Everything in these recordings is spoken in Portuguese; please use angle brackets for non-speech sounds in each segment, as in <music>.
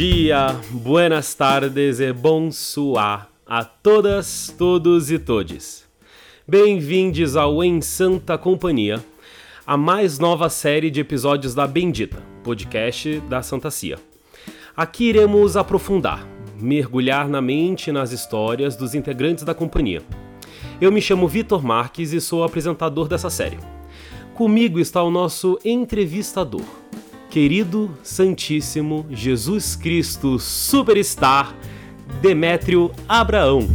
dia, buenas tardes e bonsoir a todas, todos e todes. Bem-vindos ao Em Santa Companhia, a mais nova série de episódios da Bendita, podcast da Santa Cia. Aqui iremos aprofundar, mergulhar na mente e nas histórias dos integrantes da companhia. Eu me chamo Vitor Marques e sou apresentador dessa série. Comigo está o nosso entrevistador, querido Santíssimo Jesus Cristo Superstar Demétrio Abraão.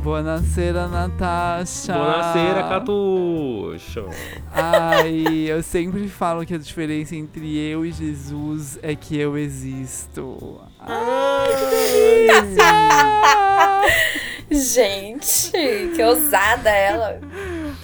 Buonasera, Natasha. Buonasera, Catuxo. Ai, eu sempre falo que a diferença entre eu e Jesus é que eu existo. Ai, que <laughs> delícia! Gente, que ousada ela.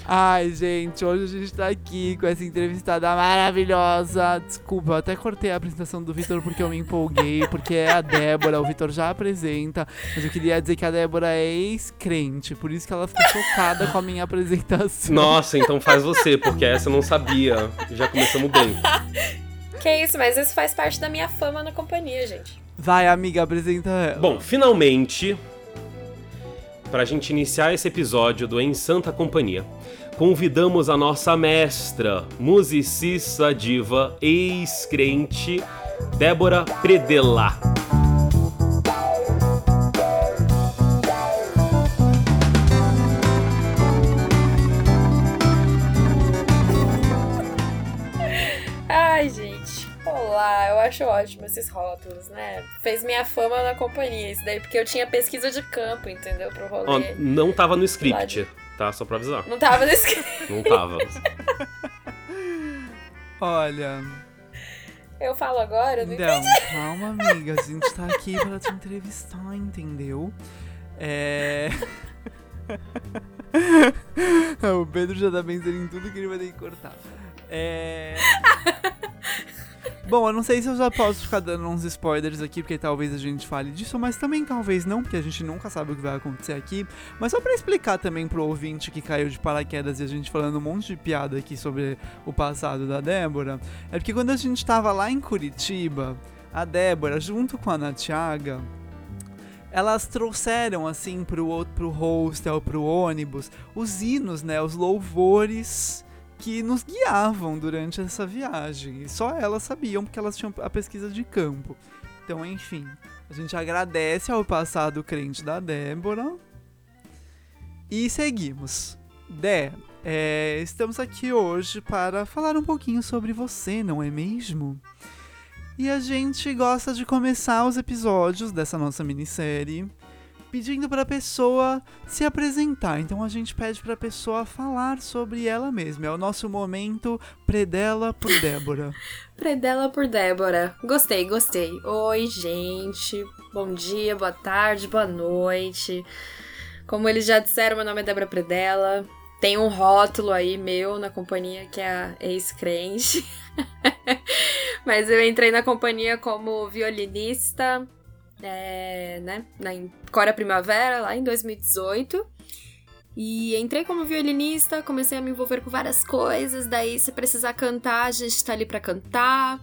Ai, gente, hoje a gente tá aqui com essa entrevistada maravilhosa. Desculpa, eu até cortei a apresentação do Vitor porque eu me empolguei, porque é a Débora, o Vitor já apresenta. Mas eu queria dizer que a Débora é ex-crente, por isso que ela ficou chocada com a minha apresentação. Nossa, então faz você, porque essa eu não sabia. Já começamos bem. Que isso, mas isso faz parte da minha fama na companhia, gente. Vai, amiga, apresenta ela. Bom, finalmente, pra gente iniciar esse episódio do Em Santa Companhia, convidamos a nossa mestra, musicista, diva, ex-crente, Débora Predella. Acho ótimo esses rótulos, né? Fez minha fama na companhia, isso daí, porque eu tinha pesquisa de campo, entendeu? Pro Ó, rolê. não tava no script, tá? Só pra avisar. Não tava no script. Não tava. <laughs> Olha, Eu falo agora, eu não então, <laughs> calma, amiga. A gente tá aqui pra te entrevistar, entendeu? É. <laughs> o Pedro já tá pensando em tudo que ele vai ter que cortar. É. Bom, eu não sei se eu já posso ficar dando uns spoilers aqui, porque talvez a gente fale disso, mas também talvez não, porque a gente nunca sabe o que vai acontecer aqui. Mas só pra explicar também pro ouvinte que caiu de paraquedas e a gente falando um monte de piada aqui sobre o passado da Débora, é porque quando a gente tava lá em Curitiba, a Débora, junto com a Ana Tiaga, elas trouxeram assim pro, pro hostel, pro ônibus, os hinos, né, os louvores que nos guiavam durante essa viagem. E só elas sabiam porque elas tinham a pesquisa de campo. Então, enfim, a gente agradece ao passado crente da Débora e seguimos. Dé, é, estamos aqui hoje para falar um pouquinho sobre você, não é mesmo? E a gente gosta de começar os episódios dessa nossa minissérie pedindo para a pessoa se apresentar. Então a gente pede para a pessoa falar sobre ela mesma. É o nosso momento predela por Débora. <laughs> Predela por Débora. Gostei, gostei. Oi, gente. Bom dia, boa tarde, boa noite. Como eles já disseram, meu nome é Débora Predela. Tem um rótulo aí meu na companhia que é a ex-crente. <laughs> Mas eu entrei na companhia como violinista, é, né, na Cora Primavera, lá em 2018. E entrei como violinista, comecei a me envolver com várias coisas. Daí, se precisar cantar, a gente tá ali pra cantar.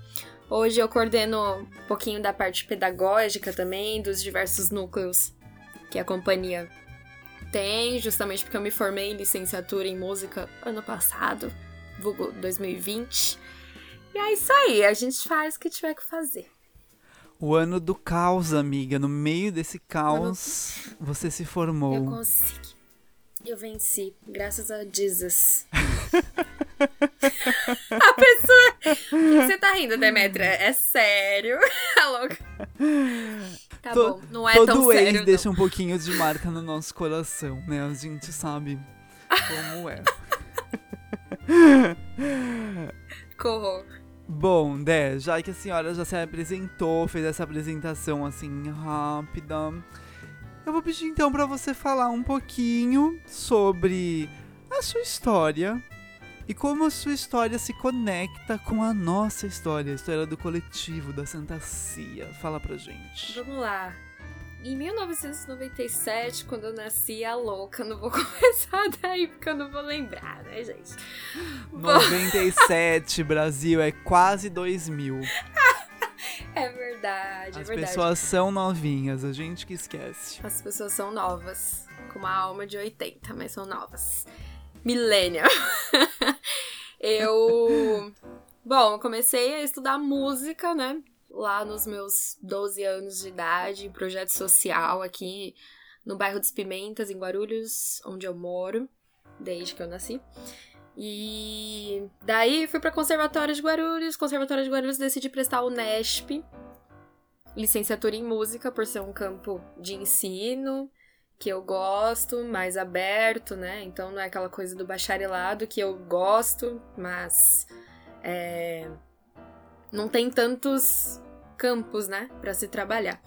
Hoje eu coordeno um pouquinho da parte pedagógica também, dos diversos núcleos que a companhia tem, justamente porque eu me formei em licenciatura em música ano passado, vulgo 2020. E é isso aí, a gente faz o que tiver que fazer. O ano do caos, amiga. No meio desse caos, você se Eu formou. consegui. Eu venci, graças a Jesus. <laughs> a pessoa. Você tá rindo, Demetria? É sério? <laughs> Tá louca? Tá To- bom, não é Todo tão sério. deixa um pouquinho de marca no nosso coração, né? A gente sabe como é. <laughs> Corro. Bom, Dé, já que a senhora já se apresentou, fez essa apresentação assim rápida, eu vou pedir então pra você falar um pouquinho sobre a sua história e como a sua história se conecta com a nossa história, a história do coletivo da Santa Cia. Fala pra gente. Vamos lá. Em 1997, quando eu nasci, a louca. Não vou <laughs> começar daí porque eu não vou lembrar, né, gente? 97, Brasil, é quase 2000. É verdade, As é verdade. pessoas são novinhas, a gente que esquece. As pessoas são novas, com uma alma de 80, mas são novas. Millennial. <laughs> eu. Bom, comecei a estudar música, né? Lá nos meus 12 anos de idade, em projeto social aqui no bairro dos Pimentas, em Guarulhos, onde eu moro, desde que eu nasci. E daí fui para Conservatório de Guarulhos. Conservatório de Guarulhos decidi prestar o NESP, licenciatura em música, por ser um campo de ensino que eu gosto, mais aberto, né? Então não é aquela coisa do bacharelado que eu gosto, mas é, não tem tantos campos, né, para se trabalhar.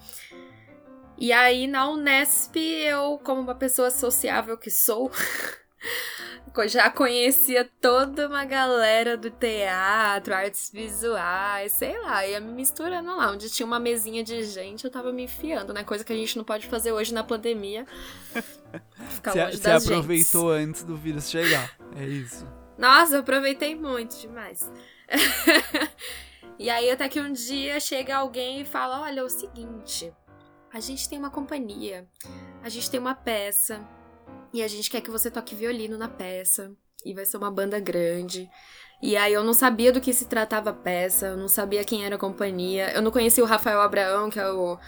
E aí na Unesp eu, como uma pessoa sociável que sou, <laughs> já conhecia toda uma galera do teatro, artes visuais, sei lá, ia me misturando lá. Onde tinha uma mesinha de gente, eu tava me enfiando, né? Coisa que a gente não pode fazer hoje na pandemia. <laughs> Ficar longe Você das aproveitou antes do vírus chegar. É isso. Nossa, eu aproveitei muito demais. <laughs> e aí, até que um dia chega alguém e fala: Olha, é o seguinte, a gente tem uma companhia, a gente tem uma peça, e a gente quer que você toque violino na peça, e vai ser uma banda grande. E aí eu não sabia do que se tratava a peça, eu não sabia quem era a companhia, eu não conhecia o Rafael Abraão, que é o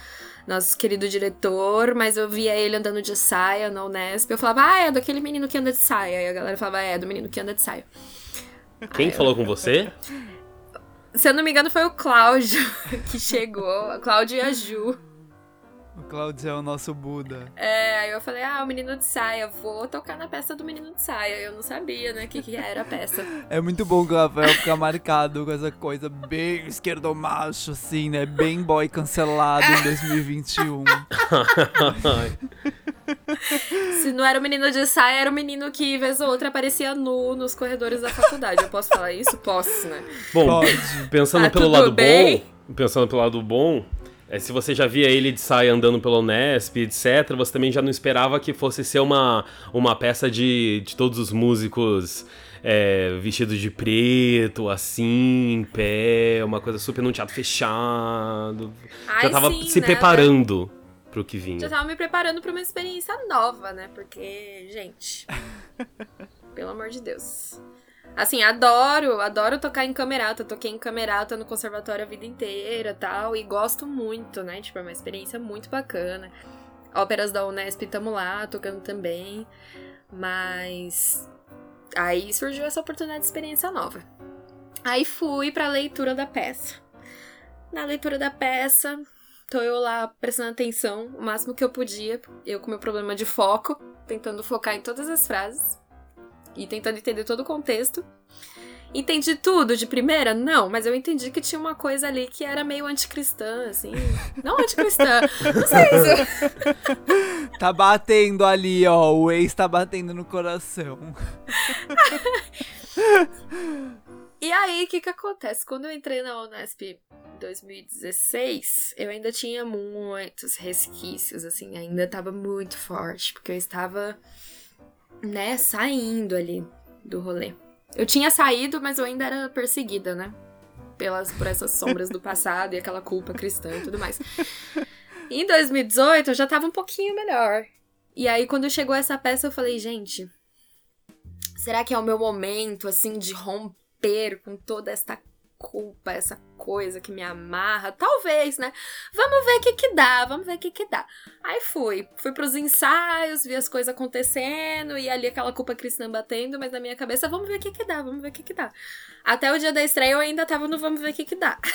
nosso querido diretor, mas eu via ele andando de saia na Unesp. Eu falava, ah, é daquele menino que anda de saia. E a galera falava, é, do menino que anda de saia. Quem falou com você? Se eu não me engano, foi o Cláudio <laughs> que chegou. Cláudio e a Ju. O Claudio é o nosso Buda. É, aí eu falei, ah, o menino de saia, vou tocar na peça do menino de saia. Eu não sabia, né, o que, que era a peça. <laughs> É muito bom que o Rafael fica marcado com essa coisa bem esquerdomacho, assim, né? Bem boy cancelado em 2021. <laughs> Se não era o menino de saia, era o menino que, vez ou outra, aparecia nu nos corredores da faculdade. Eu posso falar isso? Posso, né? Bom, Pode. pensando Tá pelo lado bem? bom, pensando pelo lado bom, é, se você já via ele de saia andando pelo Unesp, etc., você também já não esperava que fosse ser uma, uma peça de, de todos os músicos é, vestidos de preto, assim, em pé, uma coisa super num teatro fechado. Ai, já tava sim, se né? preparando pro que Já vinha. tava me preparando pra uma experiência nova, né? Porque, gente. <laughs> pelo amor de Deus. Assim, adoro, adoro tocar em camerata. Toquei em camerata no conservatório a vida inteira tal. E gosto muito, né? Tipo, é uma experiência muito bacana. Óperas da Unesp, tamo lá, tocando também. Mas. Aí surgiu essa oportunidade de experiência nova. Aí fui pra leitura da peça. Na leitura da peça, tô eu lá prestando atenção o máximo que eu podia. Eu com meu problema de foco, tentando focar em todas as frases e tentando entender todo o contexto. Entendi tudo de primeira? Não, mas eu entendi que tinha uma coisa ali que era meio anticristã, assim. Não anticristã, não sei se. <laughs> Tá batendo ali, ó. O ex tá batendo no coração. E aí, o que que acontece? Quando eu entrei na Unesp em 2016, eu ainda tinha muitos resquícios, assim, ainda tava muito forte, porque eu estava, né, saindo ali do rolê. Eu tinha saído, mas eu ainda era perseguida, né? Pelas, por essas sombras do passado e aquela culpa cristã e tudo mais. Em 2018, eu já tava um pouquinho melhor. E aí, quando chegou essa peça, eu falei, gente, será que é o meu momento, assim, de romper com toda esta culpa, essa coisa que me amarra? Talvez, né? Vamos ver o que que dá, vamos ver o que que dá. Aí fui, fui pros ensaios, vi as coisas acontecendo e ali aquela culpa cristã batendo, mas na minha cabeça, vamos ver o que que dá, vamos ver o que que dá. Até o dia da estreia eu ainda tava no vamos ver o que que dá. <laughs>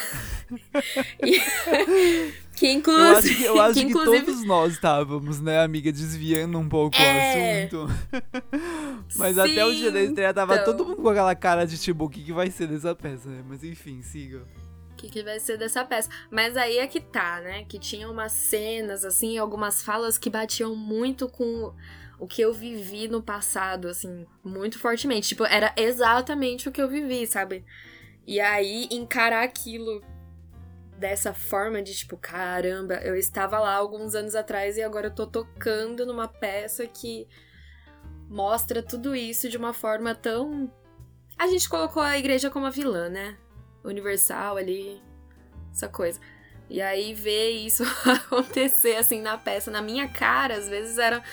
E- <laughs> que Eu acho inclusive, que, eu acho que que inclusive todos nós estávamos, né, amiga, desviando um pouco É. o assunto. <laughs> Mas até o dia da Sim, estreia tava então. todo mundo com aquela cara de tipo, o que, que vai ser dessa peça, né? Mas enfim, siga. Que, que vai ser dessa peça. Mas aí é que tá, né? Que tinha umas cenas, assim, algumas falas que batiam muito com o que eu vivi no passado, assim, muito fortemente. Tipo, era exatamente o que eu vivi, sabe? E aí, encarar aquilo dessa forma de tipo, caramba, eu estava lá alguns anos atrás e agora eu tô tocando numa peça que mostra tudo isso de uma forma tão. A gente colocou a igreja como a vilã, né? Universal ali, essa coisa. E aí ver isso <laughs> acontecer assim na peça, na minha cara, às vezes era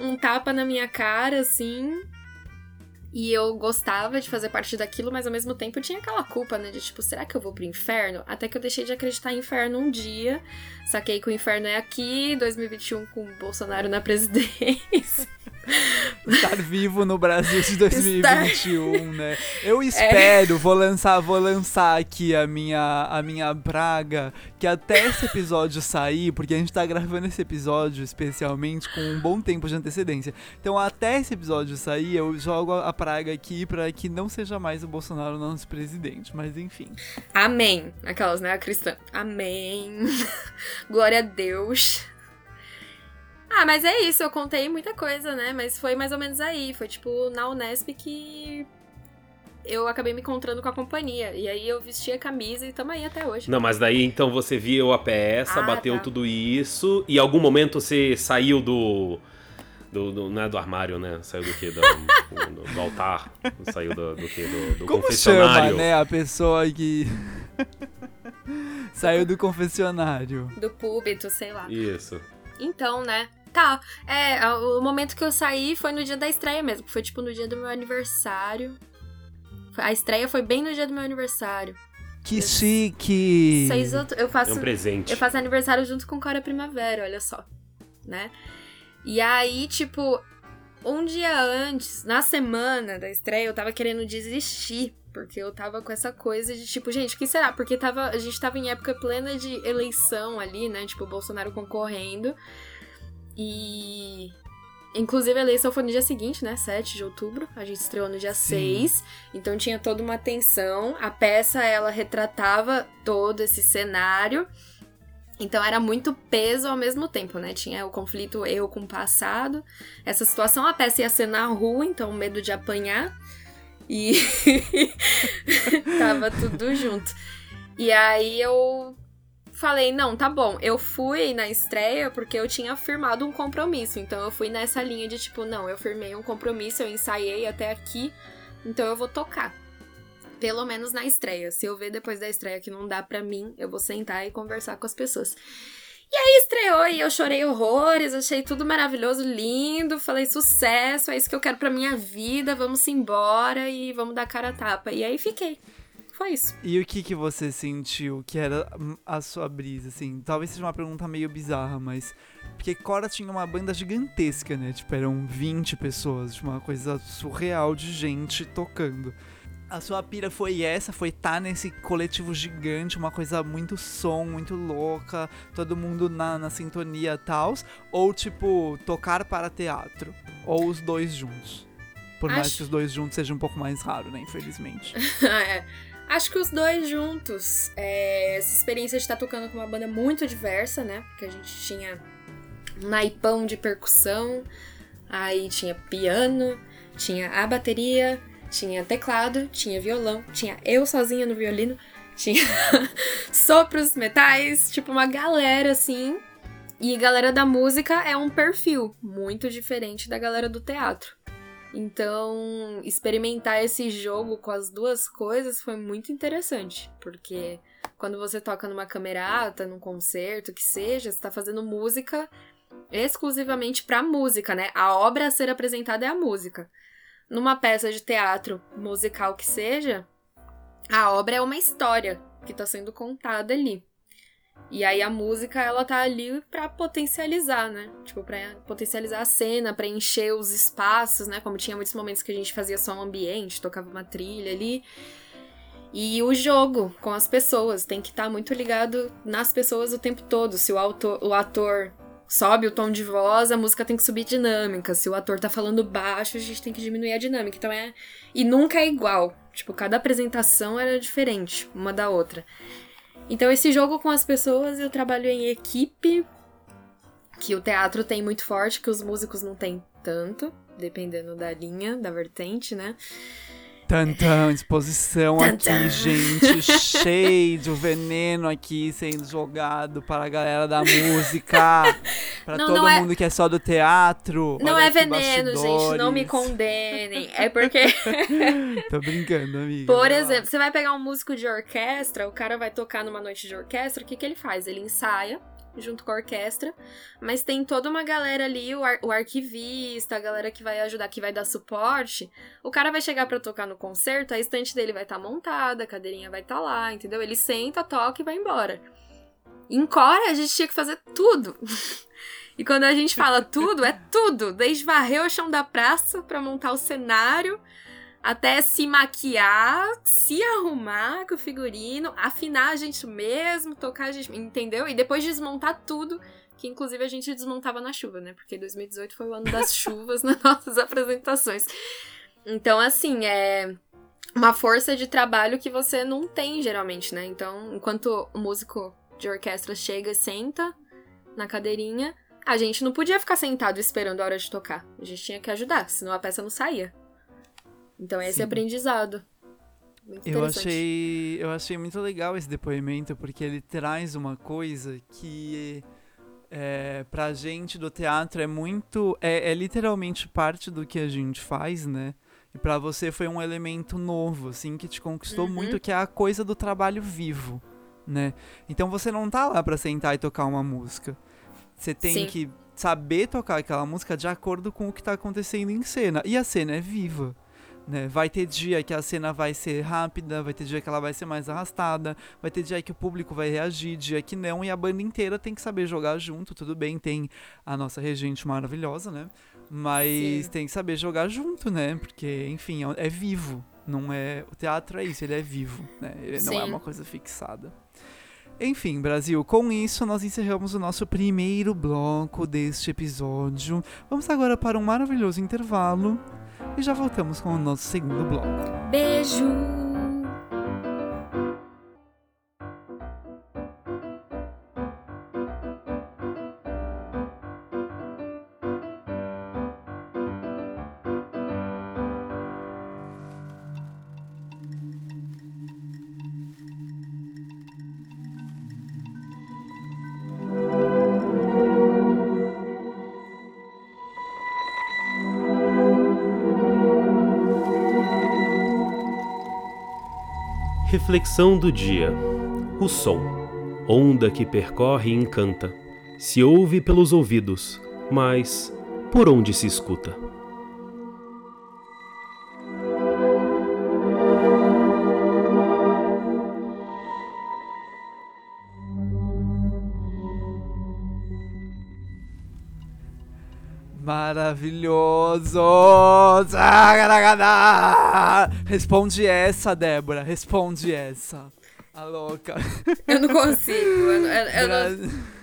um tapa na minha cara, assim. E eu gostava de fazer parte daquilo, mas ao mesmo tempo tinha aquela culpa, né? De tipo, será que eu vou pro inferno? Até que eu deixei de acreditar em inferno um dia. Saquei que o inferno é aqui, 2021 com o Bolsonaro na presidência. Estar <laughs> vivo no Brasil de 2021, Estar... né? <laughs> Eu é. espero, é. vou lançar, vou lançar aqui a minha a minha praga que até esse episódio sair, porque a gente tá gravando esse episódio especialmente com um bom tempo de antecedência. Então, até esse episódio sair, eu jogo a praga aqui para que não seja mais o Bolsonaro nosso presidente, mas enfim. Amém. Aquelas, né, a cristã. Amém. <laughs> Glória a Deus. Ah, mas é isso, eu contei muita coisa, né? Mas foi mais ou menos aí. Foi tipo na Unesp que eu acabei me encontrando com a companhia. E aí eu vesti a camisa e tamo aí até hoje. Não, mas daí então você viu a peça, ah, bateu tá. tudo isso. E em algum momento você saiu do. Do, do, não é do armário, né? Saiu do quê? Do, do, do altar. Saiu do, do quê? Do, do Como confessionário. Chama, né? A pessoa que. <laughs> Saiu do confessionário. Do púlpito, sei lá. Isso. Então, né? Tá. É, o momento que eu saí foi no dia da estreia mesmo. Foi tipo no dia do meu aniversário. A estreia foi bem no dia do meu aniversário. Que eu, chique! Seis eu faço. É um presente. Eu faço aniversário junto com Cora Primavera, olha só. Né? E aí, tipo, um dia antes, na semana da estreia, eu tava querendo desistir. Porque eu tava com essa coisa de tipo, gente, o que será? Porque tava, a gente tava em época plena de eleição ali, né? Tipo, o Bolsonaro concorrendo. E. Inclusive a eleição foi no dia seguinte, né? 7 de outubro. A gente estreou no dia Sim. 6. Então tinha toda uma tensão. A peça, ela retratava todo esse cenário. Então era muito peso ao mesmo tempo, né? Tinha o conflito eu com o passado. Essa situação, a peça ia ser na rua, então medo de apanhar. E <laughs> tava tudo junto. E aí eu falei, não, tá bom. Eu fui na estreia porque eu tinha firmado um compromisso. Então eu fui nessa linha de tipo, não, eu firmei um compromisso, eu ensaiei até aqui, então eu vou tocar. Pelo menos na estreia. Se eu ver depois da estreia que não dá pra mim, eu vou sentar e conversar com as pessoas. E aí estreou e eu chorei horrores, achei tudo maravilhoso, lindo, falei sucesso, é isso que eu quero pra minha vida, vamos embora e vamos dar cara a tapa. E aí fiquei. Foi isso. E o que que você sentiu que era a sua brisa, assim? Talvez seja uma pergunta meio bizarra, mas... Porque Cora tinha uma banda gigantesca, né? Tipo, eram 20 pessoas, uma coisa surreal de gente tocando. A sua pira foi essa, foi estar tá nesse coletivo gigante, uma coisa muito som, muito louca, todo mundo na, na sintonia e tal, ou tipo, tocar para teatro, ou os dois juntos. Por Acho... mais que os dois juntos seja um pouco mais raro, né, infelizmente. <laughs> é. Acho que os dois juntos. É, essa experiência de estar tocando com uma banda muito diversa, né? Porque a gente tinha um naipão de percussão, aí tinha piano, tinha a bateria, tinha teclado, tinha violão, tinha eu sozinha no violino, tinha <laughs> sopros, metais, tipo uma galera assim. E galera da música é um perfil muito diferente da galera do teatro. Então, experimentar esse jogo com as duas coisas foi muito interessante, porque quando você toca numa camerata, num concerto, que seja, você está fazendo música exclusivamente para música, né? A obra a ser apresentada é a música. Numa peça de teatro musical que seja, a obra é uma história que está sendo contada ali. E aí a música, ela tá ali para potencializar, né? Tipo, para potencializar a cena, para encher os espaços, né? Como tinha muitos momentos que a gente fazia só um ambiente, tocava uma trilha ali. E o jogo com as pessoas tem que estar tá muito ligado nas pessoas o tempo todo. Se o, autor, o ator sobe o tom de voz, a música tem que subir dinâmica. Se o ator tá falando baixo, a gente tem que diminuir a dinâmica. Então é. E nunca é igual. Tipo, cada apresentação era diferente uma da outra. Então, esse jogo com as pessoas, eu trabalho em equipe, que o teatro tem muito forte, que os músicos não têm tanto, dependendo da linha, da vertente, né? Tantão, exposição aqui, gente. <laughs> Cheio de veneno aqui sendo jogado para a galera da música. <laughs> Para todo não é... mundo que é só do teatro. Não é veneno, gente. Não me condenem. É <laughs> porque. Tô brincando, amiga. Por exemplo, você vai pegar um músico de orquestra, o cara vai tocar numa noite de orquestra, o que, que ele faz? Ele ensaia junto com a orquestra, mas tem toda uma galera ali, o, ar, o arquivista, a galera que vai ajudar, que vai dar suporte. O cara vai chegar para tocar no concerto, a estante dele vai estar tá montada, a cadeirinha vai estar tá lá, entendeu? Ele senta, toca e vai embora. Em Cora, a gente tinha que fazer tudo. <laughs> e quando a gente fala tudo, é tudo. Desde varrer o chão da praça para montar o cenário, até se maquiar, se arrumar com o figurino, afinar a gente mesmo, tocar a gente, entendeu? E depois desmontar tudo, que inclusive a gente desmontava na chuva, né? Porque 2018 foi o ano das <laughs> chuvas nas nossas apresentações. Então, assim, é uma força de trabalho que você não tem geralmente, né? Então, enquanto o músico de orquestra chega e senta na cadeirinha, a gente não podia ficar sentado esperando a hora de tocar. A gente tinha que ajudar, senão a peça não saía. Então é esse Sim. aprendizado. Muito eu achei, eu achei muito legal esse depoimento, porque ele traz uma coisa que é, pra gente do teatro é muito. É, é literalmente parte do que a gente faz, né? E pra você foi um elemento novo, assim, que te conquistou uhum. muito, que é a coisa do trabalho vivo, né? Então você não tá lá pra sentar e tocar uma música. Você tem Sim. que saber tocar aquela música de acordo com o que tá acontecendo em cena. E a cena é viva. Né? Vai ter dia que a cena vai ser rápida, vai ter dia que ela vai ser mais arrastada, vai ter dia que o público vai reagir, dia que não, e a banda inteira tem que saber jogar junto, tudo bem, tem a nossa regente maravilhosa, né? Mas Sim. tem que saber jogar junto, né? Porque, enfim, é, é vivo, não é... O teatro é isso, ele é vivo, né? Ele Sim. não é uma coisa fixada. Enfim, Brasil, com isso nós encerramos o nosso primeiro bloco deste episódio. Vamos agora para um maravilhoso intervalo e já voltamos com o nosso segundo bloco. Beijo! Reflexão do dia: O som, onda que percorre e encanta, se ouve pelos ouvidos, mas por onde se escuta? Maravilhoso! Responde essa, Débora. Responde essa. A louca. Eu não consigo. Eu, eu, eu não...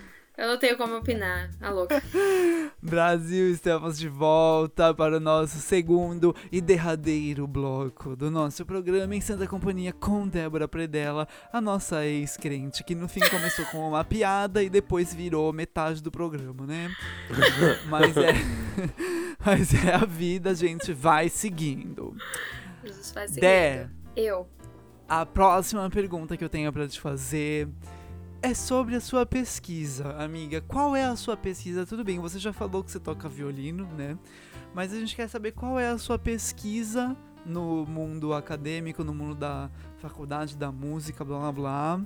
Eu não tenho como opinar, a louca. <laughs> Brasil, estamos de volta para o nosso segundo e derradeiro bloco do nosso programa em Santa Companhia com Débora Predella, a nossa ex-crente, que no fim começou com uma piada e depois virou metade do programa, né? <laughs> Mas é, <laughs> mas é a vida, a gente vai seguindo. Jesus vai seguindo. Dé, eu. A próxima pergunta que eu tenho para te fazer é sobre a sua pesquisa, amiga. Qual é a sua pesquisa? Tudo bem, você já falou que você toca violino, né? Mas a gente quer saber qual é a sua pesquisa no mundo acadêmico, no mundo da faculdade da música, blá blá blá.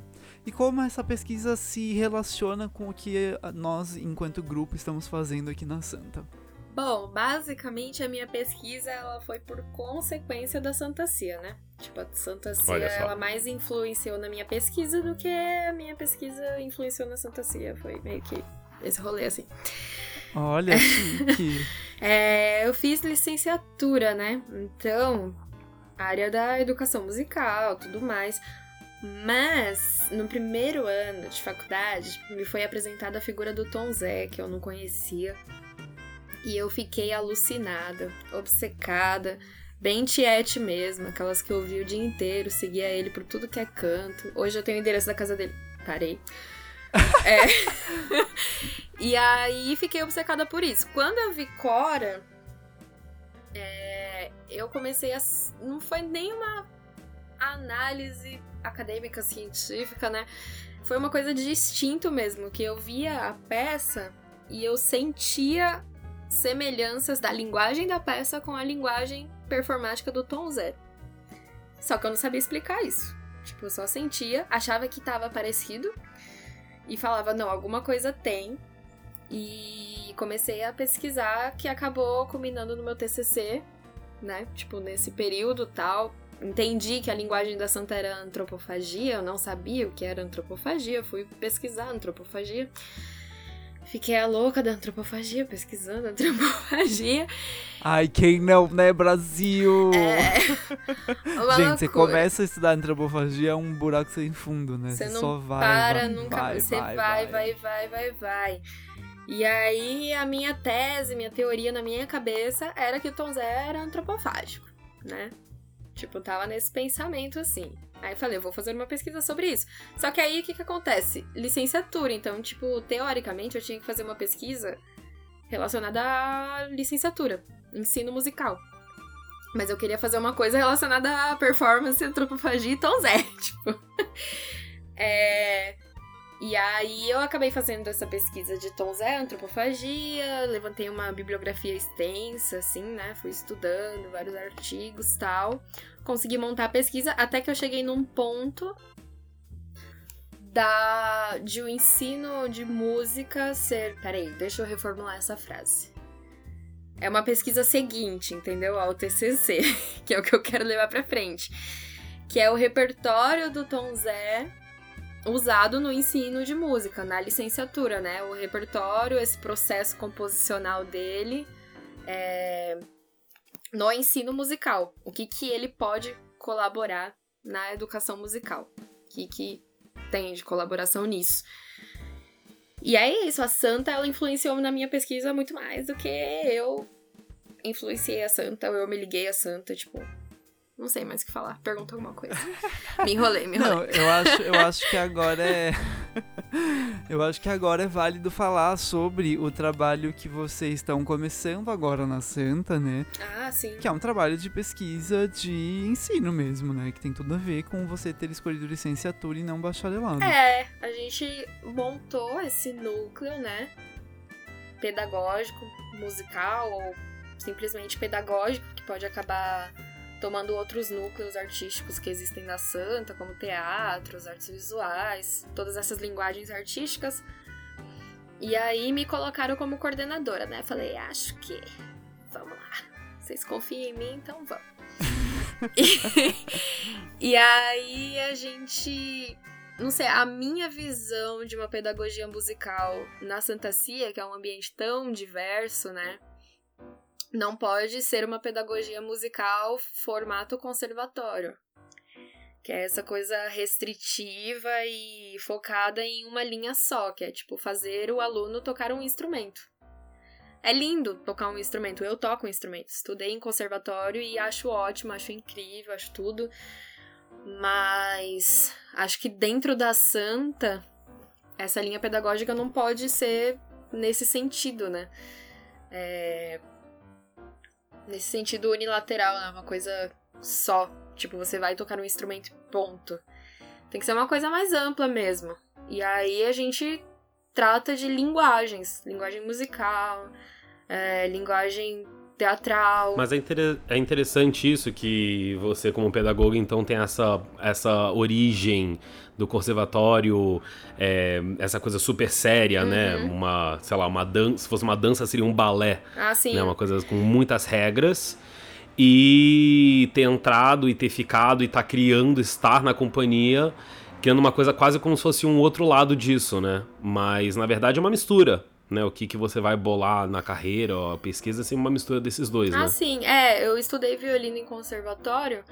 E como essa pesquisa se relaciona com o que nós, enquanto grupo, estamos fazendo aqui na Santa. Bom, basicamente a minha pesquisa ela foi por consequência da Santa Cia, né? Tipo, a Santa Cia ela mais influenciou na minha pesquisa do que a minha pesquisa influenciou na Santa Cia. Foi meio que esse rolê assim. Olha, <laughs> que. é, eu fiz licenciatura, né? Então, área da educação musical, tudo mais. Mas, no primeiro ano de faculdade, me foi apresentada a figura do Tom Zé, que eu não conhecia. E eu fiquei alucinada, obcecada, bem tiete mesmo, aquelas que eu ouvi o dia inteiro, seguia ele por tudo que é canto. Hoje eu tenho o endereço da casa dele. Parei. <laughs> é. e aí fiquei obcecada por isso. Quando eu vi Cora, é, eu comecei a. Não foi nenhuma análise acadêmica, científica, né? Foi uma coisa de instinto mesmo, que eu via a peça e eu sentia semelhanças da linguagem da peça com a linguagem performática do Tom Zé. Só que eu não sabia explicar isso. Tipo, eu só sentia, achava que tava parecido e falava, não, alguma coisa tem. E comecei a pesquisar, que acabou culminando no meu TCC, né? Tipo, nesse período tal. Entendi que a linguagem da santa era antropofagia, eu não sabia o que era antropofagia, fui pesquisar antropofagia. Fiquei a louca da antropofagia, pesquisando antropofagia. Ai, quem não, né, Brasil? É. <laughs> Gente, você começa a estudar antropofagia, é um buraco sem fundo, né? Você não só vai, para vai, nunca vai. Você vai, vai, vai, vai, vai, vai. E aí, a minha tese, minha teoria na minha cabeça era que o Tom Zé era antropofágico, né? Tipo, tava nesse pensamento assim. Aí eu falei, eu vou fazer uma pesquisa sobre isso. Só que aí o que, que acontece? Licenciatura. Então, tipo, teoricamente eu tinha que fazer uma pesquisa relacionada à licenciatura, ensino musical. Mas eu queria fazer uma coisa relacionada à performance, antropofagia e Tom Zé, <laughs> tipo. é. E aí eu acabei fazendo essa pesquisa de Tom Zé, antropofagia, levantei uma bibliografia extensa, assim, né? Fui estudando vários artigos tal. Consegui montar a pesquisa até que eu cheguei num ponto da de o um ensino de música ser. Peraí, deixa eu reformular essa frase. É uma pesquisa seguinte, entendeu? Ao TCC, <laughs> que é o que eu quero levar pra frente. Que é o repertório do Tom Zé usado no ensino de música, na licenciatura, né? O repertório, esse processo composicional dele é, no ensino musical. O que, que ele pode colaborar na educação musical. O que, que tem de colaboração nisso. E é isso, a Santa ela influenciou na minha pesquisa muito mais do que eu influenciei a Santa, ou eu me liguei a Santa, tipo, não sei mais o que falar. Pergunta alguma coisa. <laughs> me enrolei, me enrolei. Não, eu acho, eu acho que agora é. <laughs> eu acho que agora é válido falar sobre o trabalho que vocês estão começando agora na Santa, né? Ah, sim. Que é um trabalho de pesquisa de ensino mesmo, né? Que tem tudo a ver com você ter escolhido licenciatura e não bacharelado. É, a gente montou esse núcleo, né? Pedagógico, musical ou simplesmente pedagógico, que pode acabar tomando outros núcleos artísticos que existem na Santa, como teatros, artes visuais, todas essas linguagens artísticas. E aí me colocaram como coordenadora, né? Falei, acho que vamos lá. Vocês confiam em mim, então vamos. <laughs> e, e aí a gente não sei, a minha visão de uma pedagogia musical na Santa Cia, que é um ambiente tão diverso, né? Não pode ser uma pedagogia musical formato conservatório. Que é essa coisa restritiva e focada em uma linha só, que é tipo fazer o aluno tocar um instrumento. É lindo tocar um instrumento, eu toco um instrumento. Estudei em conservatório e acho ótimo, acho incrível, acho tudo. Mas acho que dentro da santa, essa linha pedagógica não pode ser nesse sentido, né? É, nesse sentido unilateral, né? Uma coisa só. Tipo, você vai tocar um instrumento ponto. Tem que ser uma coisa mais ampla mesmo. E aí a gente trata de linguagens. Linguagem musical, é, linguagem teatral. Mas é, inter é interessante isso que você, como pedagoga, então tem essa, essa origem do conservatório, é, essa coisa super séria, né? uhum. né? Uma, sei lá, uma dança. Se fosse uma dança, seria um balé. Ah, sim. Né? Uma coisa com muitas regras. E ter entrado e ter ficado e estar tá criando, estar na companhia, criando uma coisa quase como se fosse um outro lado disso, né? Mas na verdade é uma mistura né? O que, que você vai bolar na carreira, ó, pesquisa, assim, uma mistura desses dois, ah, né? Ah, sim. É, eu estudei violino em conservatório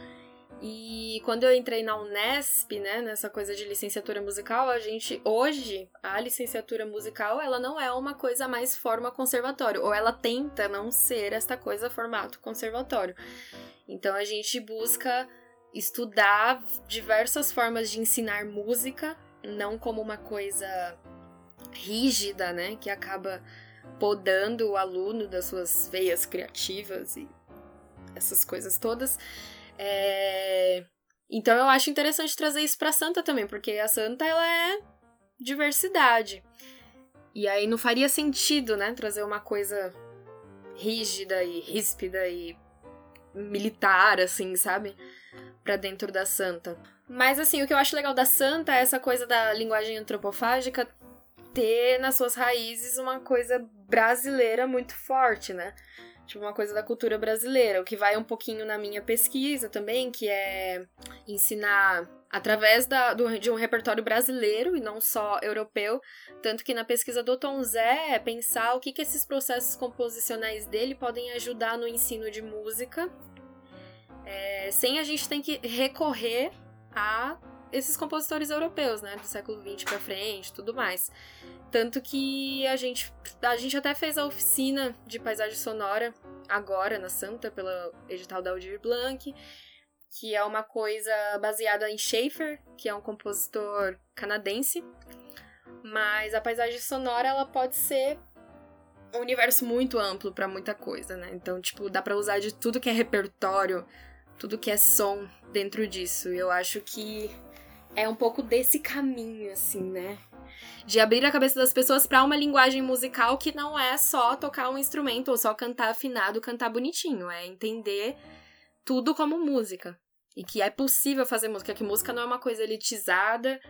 e quando eu entrei na Unesp, né, nessa coisa de licenciatura musical, a gente, hoje, a licenciatura musical, ela não é uma coisa mais forma conservatório, ou ela tenta não ser esta coisa formato conservatório. Então a gente busca estudar diversas formas de ensinar música, não como uma coisa rígida, né, que acaba podando o aluno das suas veias criativas e essas coisas todas. É... Então eu acho interessante trazer isso pra Santa também, porque a Santa ela é diversidade. E aí não faria sentido, né, trazer uma coisa rígida e ríspida e militar, assim, sabe? Pra dentro da Santa. Mas, assim, o que eu acho legal da Santa é essa coisa da linguagem antropofágica ter nas suas raízes uma coisa brasileira muito forte, né? Tipo, uma coisa da cultura brasileira, o que vai um pouquinho na minha pesquisa também, que é ensinar através da, do, de um repertório brasileiro e não só europeu. Tanto que na pesquisa do Tom Zé é pensar o que, que esses processos composicionais dele podem ajudar no ensino de música, é, sem a gente ter que recorrer a esses compositores europeus, né, do século XX para frente, tudo mais. Tanto que a gente, a gente até fez a oficina de paisagem sonora agora na Santa pela edital da Aldir Blanc, que é uma coisa baseada em Schaeffer, que é um compositor canadense. Mas a paisagem sonora ela pode ser um universo muito amplo para muita coisa, né? Então, tipo, dá para usar de tudo que é repertório, tudo que é som dentro disso. Eu acho que é um pouco desse caminho, assim, né? De abrir a cabeça das pessoas para uma linguagem musical que não é só tocar um instrumento ou só cantar afinado, cantar bonitinho. É entender tudo como música. E que é possível fazer música, que música não é uma coisa elitizada,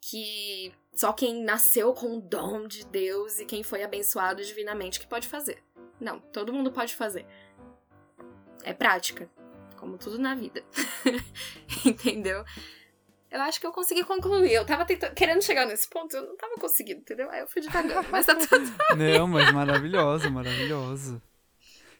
que só quem nasceu com o dom de Deus e quem foi abençoado divinamente que pode fazer. Não, todo mundo pode fazer. É prática, como tudo na vida. <laughs> Entendeu? Eu acho que eu consegui concluir. Eu tava tentando, querendo chegar nesse ponto, eu não tava conseguindo, entendeu? Aí eu fui devagar, <laughs> mas tá tudo. Não, mas maravilhoso, maravilhoso.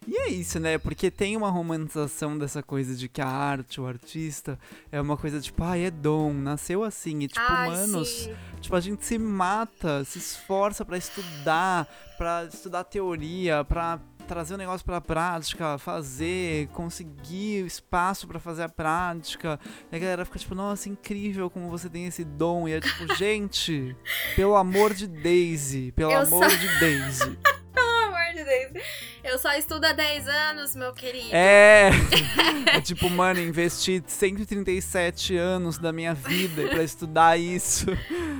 E é isso, né? Porque tem uma romantização dessa coisa de que a arte, o artista, é uma coisa tipo, ai, ah, é dom, nasceu assim. E, tipo, Ai, humanos, sim. tipo, a gente se mata, se esforça para estudar, para estudar teoria, para trazer o negócio pra prática, fazer, conseguir espaço para fazer a prática. E a galera fica tipo, nossa, incrível como você tem esse dom. E é tipo, <laughs> gente, pelo amor de Daisy, pelo Eu amor só- de Daisy. <laughs> De Deus. Eu só estudo há 10 anos, meu querido. É, <laughs> é tipo, mano, investi 137 anos da minha vida pra estudar isso.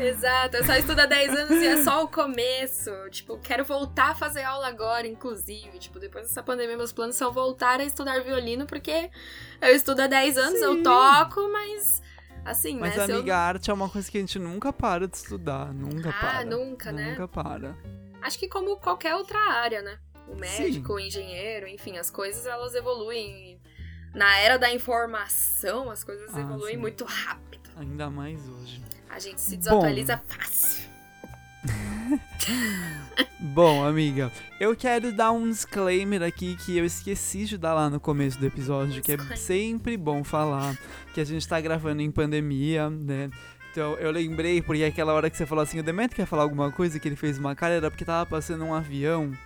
Exato, eu só estudo há 10 anos e é só o começo. Tipo, quero voltar a fazer aula agora, inclusive. Tipo, depois dessa pandemia, meus planos são voltar a estudar violino, porque eu estudo há 10 anos, Sim. eu toco, mas. Assim, Mas, né? eu- amiga, a arte é uma coisa que a gente nunca para de estudar. Nunca Ah, para. nunca, né? Nunca para. Acho que como qualquer outra área, né? O médico, o engenheiro, enfim, as coisas elas evoluem. Na era da informação, as coisas Ah, evoluem sim. muito rápido. Ainda mais hoje. A gente se Bom. desatualiza fácil. <laughs> Bom, amiga, eu quero dar um disclaimer aqui que eu esqueci de dar lá no começo do episódio, que é sempre bom falar que a gente tá gravando em pandemia, né? Então eu lembrei, porque aquela hora que você falou assim, o Demetrio quer falar alguma coisa que ele fez uma cara, era porque tava passando um avião.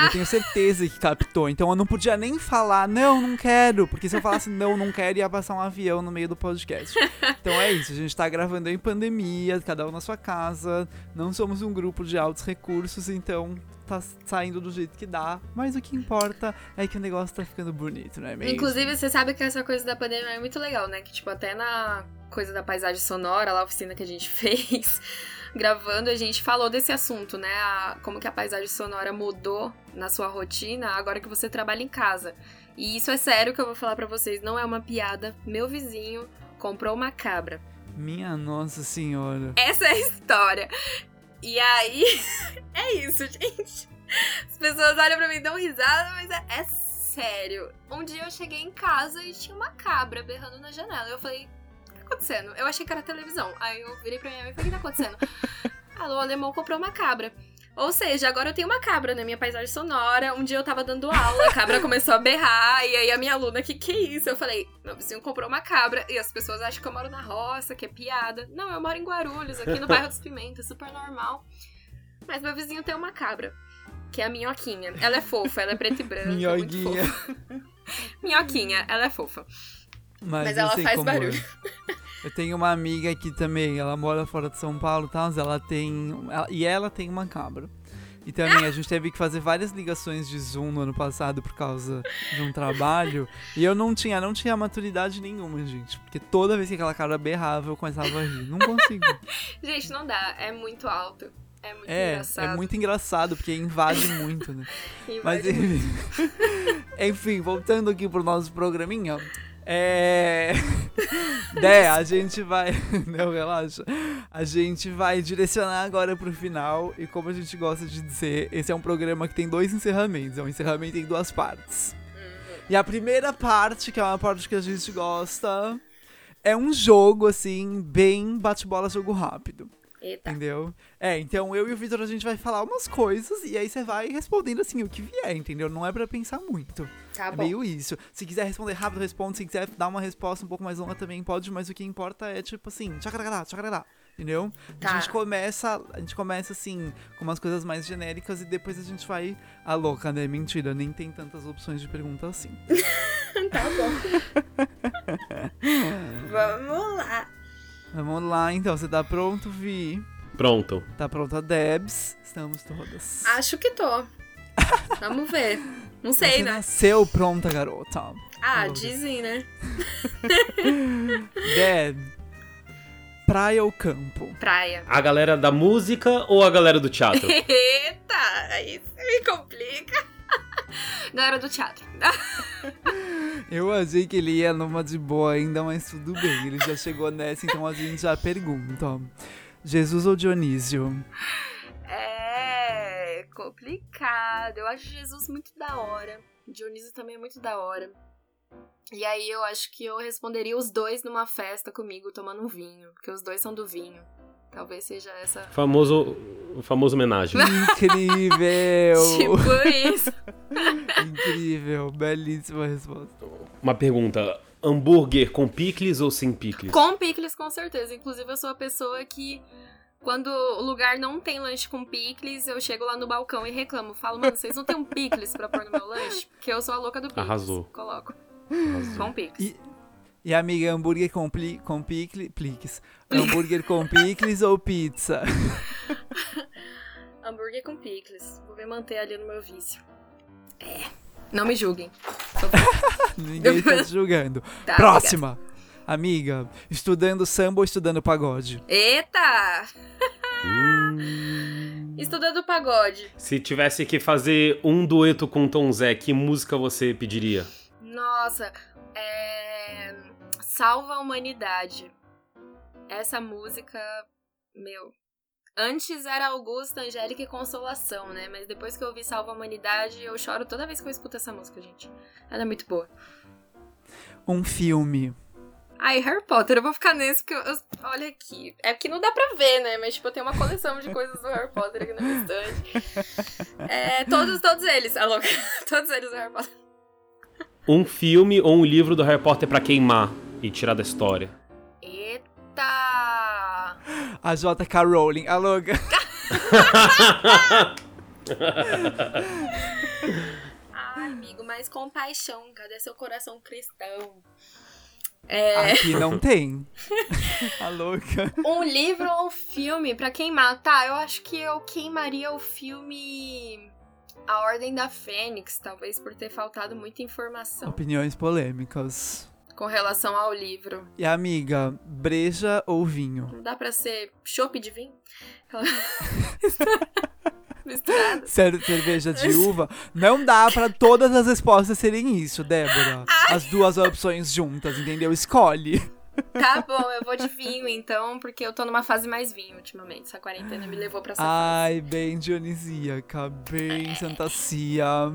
E eu tenho certeza que captou. Então eu não podia nem falar, não, não quero. Porque se eu falasse não, não quero, ia passar um avião no meio do podcast. Então é isso, a gente tá gravando em pandemia, cada um na sua casa. Não somos um grupo de altos recursos, então tá saindo do jeito que dá. Mas o que importa é que o negócio tá ficando bonito, não é mesmo? Inclusive, você sabe que essa coisa da pandemia é muito legal, né? Que, tipo, até na coisa da paisagem sonora, lá a oficina que a gente <laughs> fez, gravando, a gente falou desse assunto, né? A- como que a paisagem sonora mudou na sua rotina agora que você trabalha em casa. E isso é sério que eu vou falar pra vocês, não é uma piada. Meu vizinho comprou uma cabra. Minha nossa senhora. Essa é a história. E aí, <laughs> é isso, gente. As pessoas olham pra mim e dão risada, mas é, é sério. Um dia eu cheguei em casa e tinha uma cabra berrando na janela. Eu falei, que tá acontecendo? Eu achei que era televisão. Aí eu virei pra minha mãe e falei, o que tá acontecendo? <laughs> Alô, o alemão comprou uma cabra. Ou seja, agora eu tenho uma cabra na minha paisagem sonora. Um dia eu tava dando aula, a cabra <laughs> começou a berrar, e aí a minha aluna, que que é isso? Eu falei, meu vizinho comprou uma cabra, e as pessoas acham que eu moro na roça, que é piada. Não, eu moro em Guarulhos, aqui no bairro dos Pimentas, super normal. Mas meu vizinho tem uma cabra, que é a minhoquinha. Ela é fofa, ela é preta e branca, muito Minhoguinha. fofa. <laughs> Minhoquinha, ela é fofa. Mas, Mas ela faz como é. barulho. <laughs> Eu tenho uma amiga aqui também, ela mora fora de São Paulo e tal, ela tem. ela- e ela tem uma cabra. E também a gente teve que fazer várias ligações de Zoom no ano passado por causa de um trabalho. E eu não tinha, não tinha maturidade nenhuma, gente. Porque toda vez que aquela cara berrava, eu começava a rir. Não consigo. <laughs> Gente, não dá. É muito alto. É muito É, engraçado. é muito engraçado, porque invade muito, né? <laughs> Mas Invade muito. enfim. enfim, voltando aqui pro nosso programinha. É. <laughs> Dé, a gente vai. <laughs> Não, relaxa. A gente vai direcionar agora pro final. E como a gente gosta de dizer, esse é um programa que tem dois encerramentos. É um encerramento em duas partes. E a primeira parte, que é uma parte que a gente gosta, é um jogo, assim, bem bate-bola, jogo rápido. Eita. Entendeu? É, então eu e o Vitor a gente vai falar umas coisas e aí você vai respondendo assim o que vier, entendeu? Não é pra pensar muito. Tá é bom. meio isso. Se quiser responder rápido, responde. Se quiser dar uma resposta um pouco mais longa também pode, mas o que importa é tipo assim, tchacará, tchacará. Entendeu? Tá. A gente começa, a gente começa assim com umas coisas mais genéricas e depois a gente vai a louca, né? Mentira, nem tem tantas opções de pergunta assim. <laughs> Tá bom. <laughs> Vamos lá. Vamos lá, então, você tá pronto, Vi? Pronto. Tá pronta, Debs? Estamos todas. Acho que tô. <laughs> Vamos ver. Não sei, Você né? nasceu pronta, garota. Ah, dizem, né? <laughs> Deb, praia ou campo? Praia. A galera da música ou a galera do teatro? <laughs> Eita, aí me complica. Galera do teatro. Eu achei que ele ia numa de boa ainda, mas tudo bem. Ele já chegou nessa, então a gente já pergunta. Jesus ou Dionísio? É complicado. Eu acho Jesus muito da hora. Dionísio também é muito da hora. E aí eu acho que eu responderia os dois numa festa comigo tomando um vinho, porque os dois são do vinho. Talvez seja essa. famoso, o famoso homenagem. Incrível! <laughs> Tipo isso. Incrível, belíssima resposta. Uma pergunta: hambúrguer com picles ou sem picles? Com picles, com certeza. Inclusive, eu sou a pessoa que, quando o lugar não tem lanche com picles, eu chego lá no balcão e reclamo. Falo, mano, vocês não tem um picles pra pôr no meu lanche? Porque eu sou a louca do picles. Arrasou. Coloco. Arrasou. Com picles. E, e amiga, hambúrguer com, pli, com picle, pliques. Hambúrguer com picles ou pizza? <laughs> Hambúrguer com picles. Vou me manter ali no meu vício. É. Não me julguem. <laughs> Ninguém tá te julgando. <laughs> Tá, Próxima! Amiga, estudando samba ou estudando pagode? obrigada. Eita! Hum. Estudando pagode. Se tivesse que fazer um dueto com Tom Zé, que música você pediria? Nossa, é... Salva a Humanidade. Essa música, meu. Antes era Augusta, Angélica e Consolação, né? Mas depois que eu ouvi Salva a Humanidade, eu choro toda vez que eu escuto essa música, gente. Ela é muito boa. Um filme. Ai, Harry Potter, eu vou ficar nesse porque eu, eu- olha aqui. É que não dá pra ver, né? Mas, tipo, eu tenho uma coleção de coisas do Harry Potter aqui na minha estante. <laughs> É, todos, todos eles, a louca. <laughs> Todos eles do Harry Potter. Um filme ou um livro do Harry Potter pra queimar e tirar da história? Eita! A J.K. Rowling, a louca. <laughs> Ai, amigo, mas compaixão. Cadê seu coração cristão? É, Aqui não <laughs> tem. A louca. um livro ou um filme pra queimar? Tá, eu acho que eu queimaria o filme A Ordem da Fênix, talvez por ter faltado muita informação Opiniões polêmicas. Com relação ao livro. E amiga, breja ou vinho? Não dá pra ser chopp de vinho? <laughs> Misturado. Cer- cerveja de uva? Não dá pra todas as respostas serem isso, Débora. As duas opções juntas, entendeu? Escolhe. Tá bom, eu vou de vinho então, porque eu tô numa fase mais vinho ultimamente. Essa quarentena me levou pra essa Ai, bem dionisíaca, bem Santa Cia.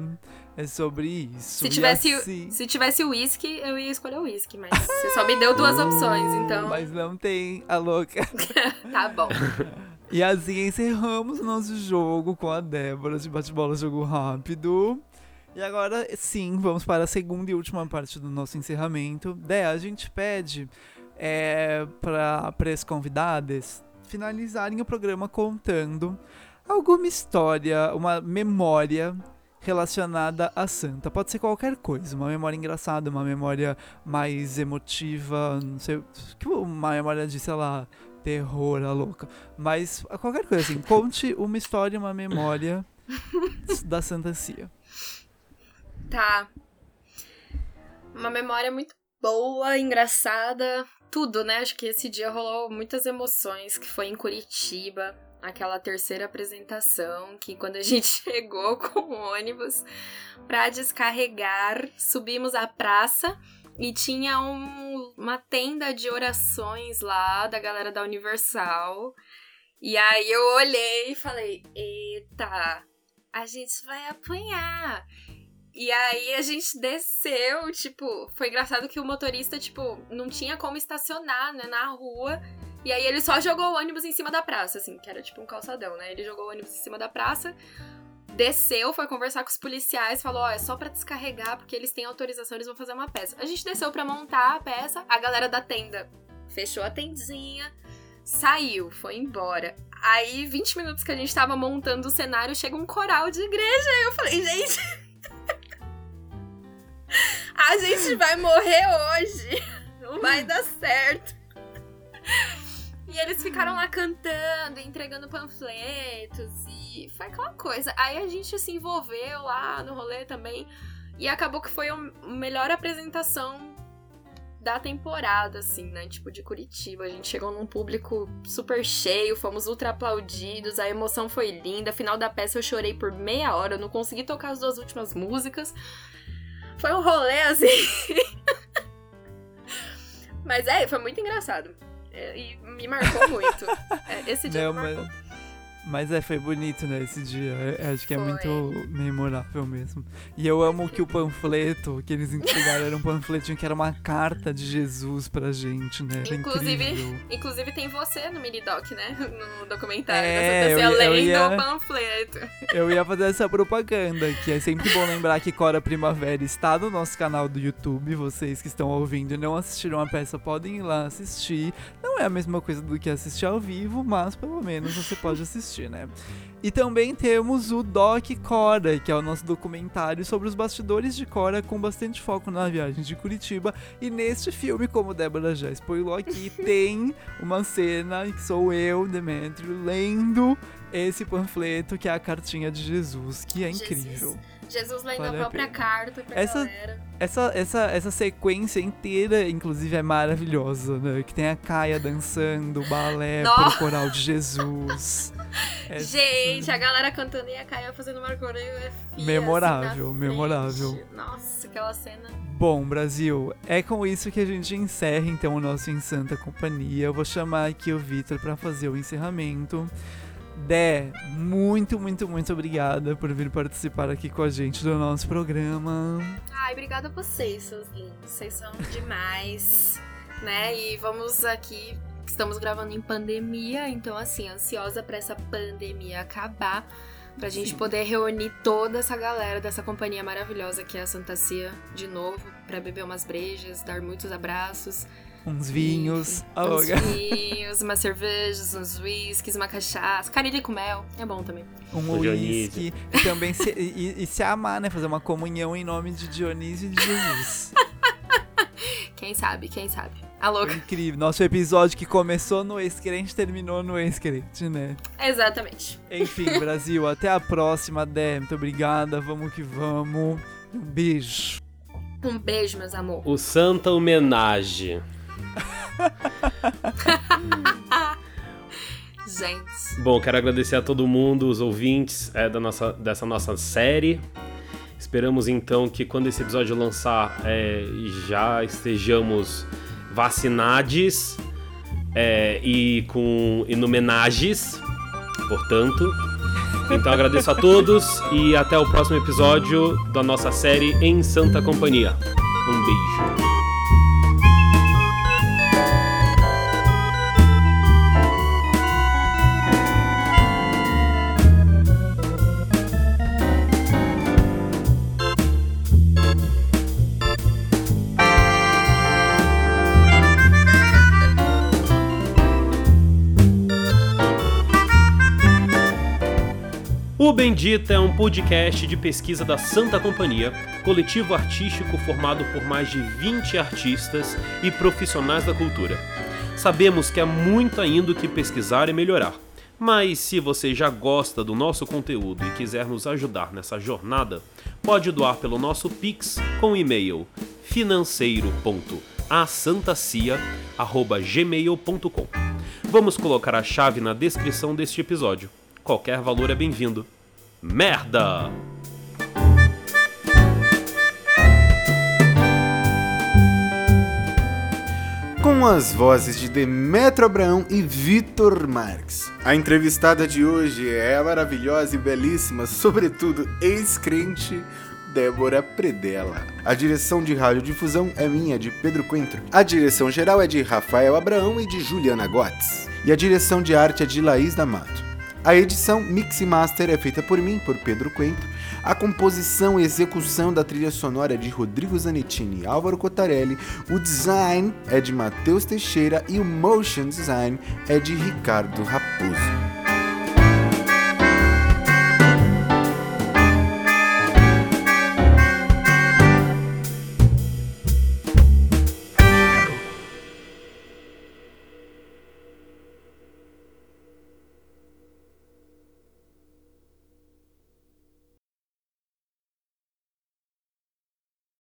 É sobre isso. Se tivesse, assim- se tivesse uísque, eu ia escolher uísque, mas você só me deu duas opções, então Mas não tem a louca. <laughs> tá bom. <laughs> E assim encerramos o nosso jogo com a Débora de bate-bola jogo rápido. E agora sim, vamos para a segunda e última parte do nosso encerramento. Dé, a gente pede é, para as convidadas finalizarem o programa contando alguma história, uma memória relacionada a Santa. Pode ser qualquer coisa, uma memória engraçada, uma memória mais emotiva, não sei, tipo, uma memória de, sei lá, terror, a louca. Mas qualquer coisa assim, conte uma história, uma memória <laughs> da Santa Cia. Tá. Uma memória muito boa, engraçada, tudo, né? Acho que esse dia rolou muitas emoções, que foi em Curitiba, aquela terceira apresentação, que quando a gente <laughs> chegou com o ônibus para descarregar, subimos a praça e tinha um, uma tenda de orações lá da galera da Universal. E aí eu olhei e falei: "Eita, a gente vai apanhar". E aí a gente desceu, tipo, foi engraçado que o motorista, tipo, não tinha como estacionar, né, na rua. E aí ele só jogou o ônibus em cima da praça, assim, que era tipo um calçadão, né? Ele jogou o ônibus em cima da praça, desceu, foi conversar com os policiais, falou: Ó, oh, é só para descarregar, porque eles têm autorização, eles vão fazer uma peça. A gente desceu para montar a peça, a galera da tenda fechou a tendinha, saiu, foi embora. Aí, 20 minutos que a gente tava montando o cenário, chega um coral de igreja. E eu falei, gente. <laughs> A gente vai morrer hoje. Não vai dar certo. E eles ficaram lá cantando, entregando panfletos e foi aquela coisa. Aí a gente se envolveu lá no rolê também e acabou que foi a melhor apresentação da temporada, assim, né? Tipo, de Curitiba. A gente chegou num público super cheio, fomos ultra aplaudidos, a emoção foi linda. Final da peça eu chorei por meia hora, eu não consegui tocar as duas últimas músicas. Foi um rolê assim. <laughs> Mas é, foi muito engraçado. E me marcou muito. É, esse dia Não, me marcou. Mas... Mas é, foi bonito, né, esse dia. É, acho que é foi. muito memorável mesmo. E eu amo que o panfleto que eles entregaram era um panfletinho que era uma carta de Jesus pra gente, né? Era inclusive, inclusive tem você no mini-doc, né? No documentário é, da Santa lendo ia, o panfleto. Eu ia fazer essa propaganda, que é sempre bom lembrar que Cora Primavera está no nosso canal do YouTube. Vocês que estão ouvindo e não assistiram a peça podem ir lá assistir. Não é a mesma coisa do que assistir ao vivo, mas pelo menos você pode assistir assistir, né? E também temos o Doc Cora, que é o nosso documentário sobre os bastidores de Cora, com bastante foco na viagem de Curitiba. E neste filme, como Débora já spoilou aqui, <laughs> tem uma cena que sou eu, Demetrio, lendo esse panfleto que é a cartinha de Jesus, que é Jesus. incrível. Jesus lendo vale a própria carta pra essa, galera. Essa, essa, essa sequência inteira, inclusive, é maravilhosa, né? Que tem a Caia dançando, o balé Nossa. <laughs> pro coral de Jesus. <laughs> é Gente, a galera cantando e a Caia fazendo uma coreografia. Memorável, assim, memorável. Nossa, aquela cena. Bom, Brasil, é com isso que a gente encerra então o nosso Em Santa Companhia. Eu vou chamar aqui o Vitor para fazer o encerramento. Dé, muito, muito, muito obrigada por vir participar aqui com a gente do nosso programa. Ai, obrigada a vocês, seus lindos. Vocês são demais, né? E vamos aqui, estamos gravando em pandemia, então assim, ansiosa para essa pandemia acabar, pra gente Sim. poder reunir toda essa galera dessa companhia maravilhosa que é a Santa Cia de novo, para beber umas brejas, dar muitos abraços uns vinhos. uns vinhos, umas cervejas, uns whiskies, uma cachaça, cariri com mel. É bom também. Um whisky. E também se, e, e, se amar, né? Fazer uma comunhão em nome de Dionísio e de Jesus. <laughs> quem sabe, quem sabe. A louca. Incrível. Nosso episódio que começou no ex-crente terminou no ex-crente, né? Exatamente. Enfim, <laughs> Brasil, até a próxima, Dé. Muito obrigada. Vamos que vamos. Um beijo. Um beijo, meus amores. O Santa Homenagem. Gente. Bom, quero agradecer a todo mundo, os ouvintes é, da nossa, dessa nossa série. Esperamos então que quando esse episódio lançar é, já estejamos vacinados é, e com homenagens, portanto. Então agradeço a todos e até o próximo episódio da nossa série Em Santa Companhia. Um beijo. Bendita é um podcast de pesquisa da Santa Companhia, coletivo artístico formado por mais de 20 artistas e profissionais da cultura. Sabemos que há muito ainda o que pesquisar e melhorar, Mas se você já gosta do nosso conteúdo e quiser nos ajudar nessa jornada, pode doar pelo nosso Pix com e-mail financeiro.asantacia@gmail.com. Vamos colocar a chave na descrição deste episódio. Qualquer valor é bem-vindo. Merda! com as vozes de Demetrio Abraão e Vitor Marques. A entrevistada de hoje é a maravilhosa e belíssima, sobretudo ex-crente, Débora Predella. A direção de radiodifusão é minha, de Pedro Coentro. A direção geral é de Rafael Abraão e de Juliana Gotts. E a direção de arte é de Laís D'Amato. A edição Mix e Master é feita por mim, por Pedro Coentro. A composição e execução da trilha sonora é de Rodrigo Zanettini e Álvaro Cotarelli. O design é de Matheus Teixeira e o motion design é de Ricardo Raposo.